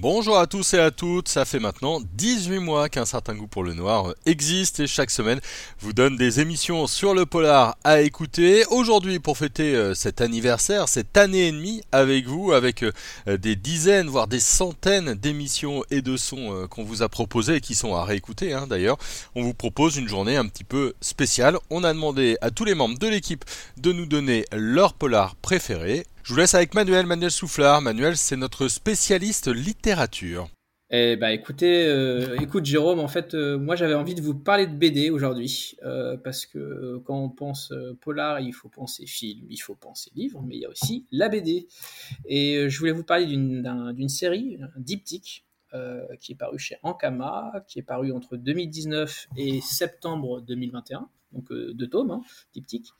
Bonjour à tous et à toutes, ça fait maintenant 18 mois qu'un certain goût pour le noir existe et chaque semaine vous donne des émissions sur le polar à écouter. Aujourd'hui pour fêter euh, cet anniversaire, cette année et demie avec vous, avec euh, des dizaines voire des centaines d'émissions et de sons euh, qu'on vous a proposés et qui sont à réécouter hein, d'ailleurs, on vous propose une journée un petit peu spéciale. On a demandé à tous les membres de l'équipe de nous donner leur polar préféré. Je vous laisse avec Manuel, Manuel Soufflard. Manuel, c'est notre spécialiste littérature. Eh bah écoutez, euh, Jérôme, en fait, euh, moi j'avais envie de vous parler de BD aujourd'hui, euh, parce que quand on pense polar, il faut penser film, il faut penser livre, mais il y a aussi la BD. Et je voulais vous parler d'une série, un diptyque, qui est paru chez Ankama, qui est paru entre 2019 et septembre 2021, donc deux tomes, hein, diptyque.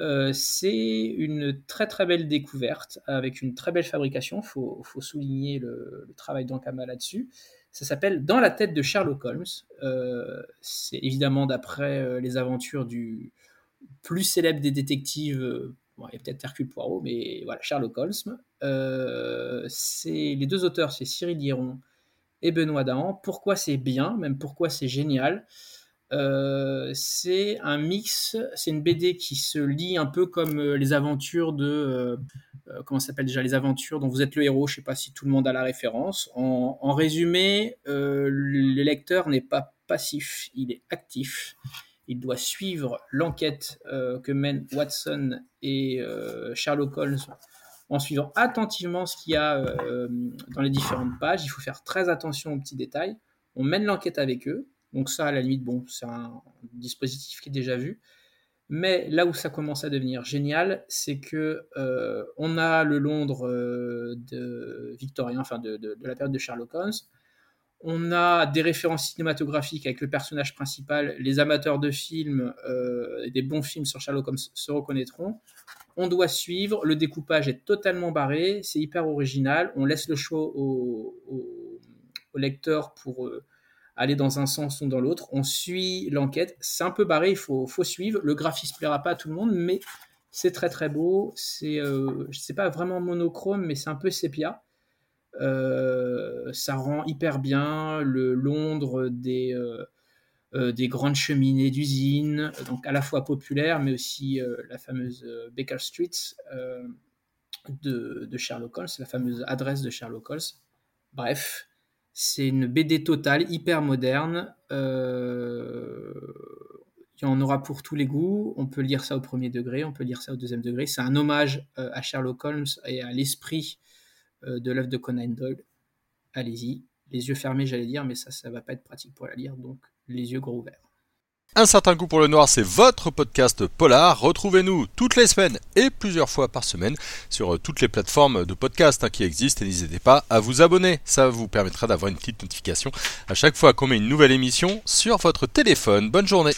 Euh, c'est une très très belle découverte avec une très belle fabrication. Il faut, souligner le, travail d'Ankama là-dessus. Ça s'appelle Dans la tête de Sherlock Holmes. Euh, c'est évidemment d'après euh, les aventures du plus célèbre des détectives. Bon, il y a peut-être Hercule Poirot, mais voilà, Sherlock Holmes. c'est les deux auteurs, c'est Cyril Hieron et Benoît Dahan. Pourquoi c'est bien, même pourquoi c'est génial? C'est un mix, c'est une BD qui se lit un peu comme euh, les aventures de. Euh, comment s'appelle déjà Les aventures dont vous êtes le héros. Je ne sais pas si tout le monde a la référence. En, résumé, le lecteur n'est pas passif, il est actif. Il doit suivre l'enquête que mènent Watson et Sherlock Holmes en suivant attentivement ce qu'il y a dans les différentes pages. Il faut faire très attention aux petits détails. On mène l'enquête avec eux donc ça, à la limite, bon, c'est un dispositif qui est déjà vu. Mais là où ça commence à devenir génial, c'est que euh, on a le Londres euh, de victorien, enfin de, la période de Sherlock Holmes. On a des références cinématographiques avec le personnage principal. Les amateurs de films euh, des bons films sur Sherlock Holmes se reconnaîtront. On doit suivre. Le découpage est totalement barré. C'est hyper original. On laisse le choix au lecteur pour aller dans un sens ou dans l'autre. On suit l'enquête. C'est un peu barré, il faut, suivre. Le graphisme plaira pas à tout le monde, mais c'est très très beau. C'est, euh, pas vraiment monochrome, mais c'est un peu sépia. Euh, ça rend hyper bien le Londres des, euh, euh, des grandes cheminées d'usines, donc à la fois populaire, mais aussi la fameuse Baker Street de, de Sherlock Holmes, la fameuse adresse de Sherlock Holmes. Bref, c'est une BD totale, hyper moderne. Euh, il y en aura pour tous les goûts. On peut lire ça au premier degré, on peut lire ça au deuxième degré. C'est un hommage euh, à Sherlock Holmes et à l'esprit euh, de l'œuvre de Conan Doyle. Allez-y. Les yeux fermés, j'allais dire, mais ça, ça va pas être pratique pour la lire, donc les yeux gros ouverts. Un certain coup pour le noir, c'est votre podcast polar. Retrouvez-nous toutes les semaines et plusieurs fois par semaine sur euh, toutes les plateformes de podcast hein, qui existent et n'hésitez pas à vous abonner. Ça vous permettra d'avoir une petite notification à chaque fois qu'on met une nouvelle émission sur votre téléphone. Bonne journée.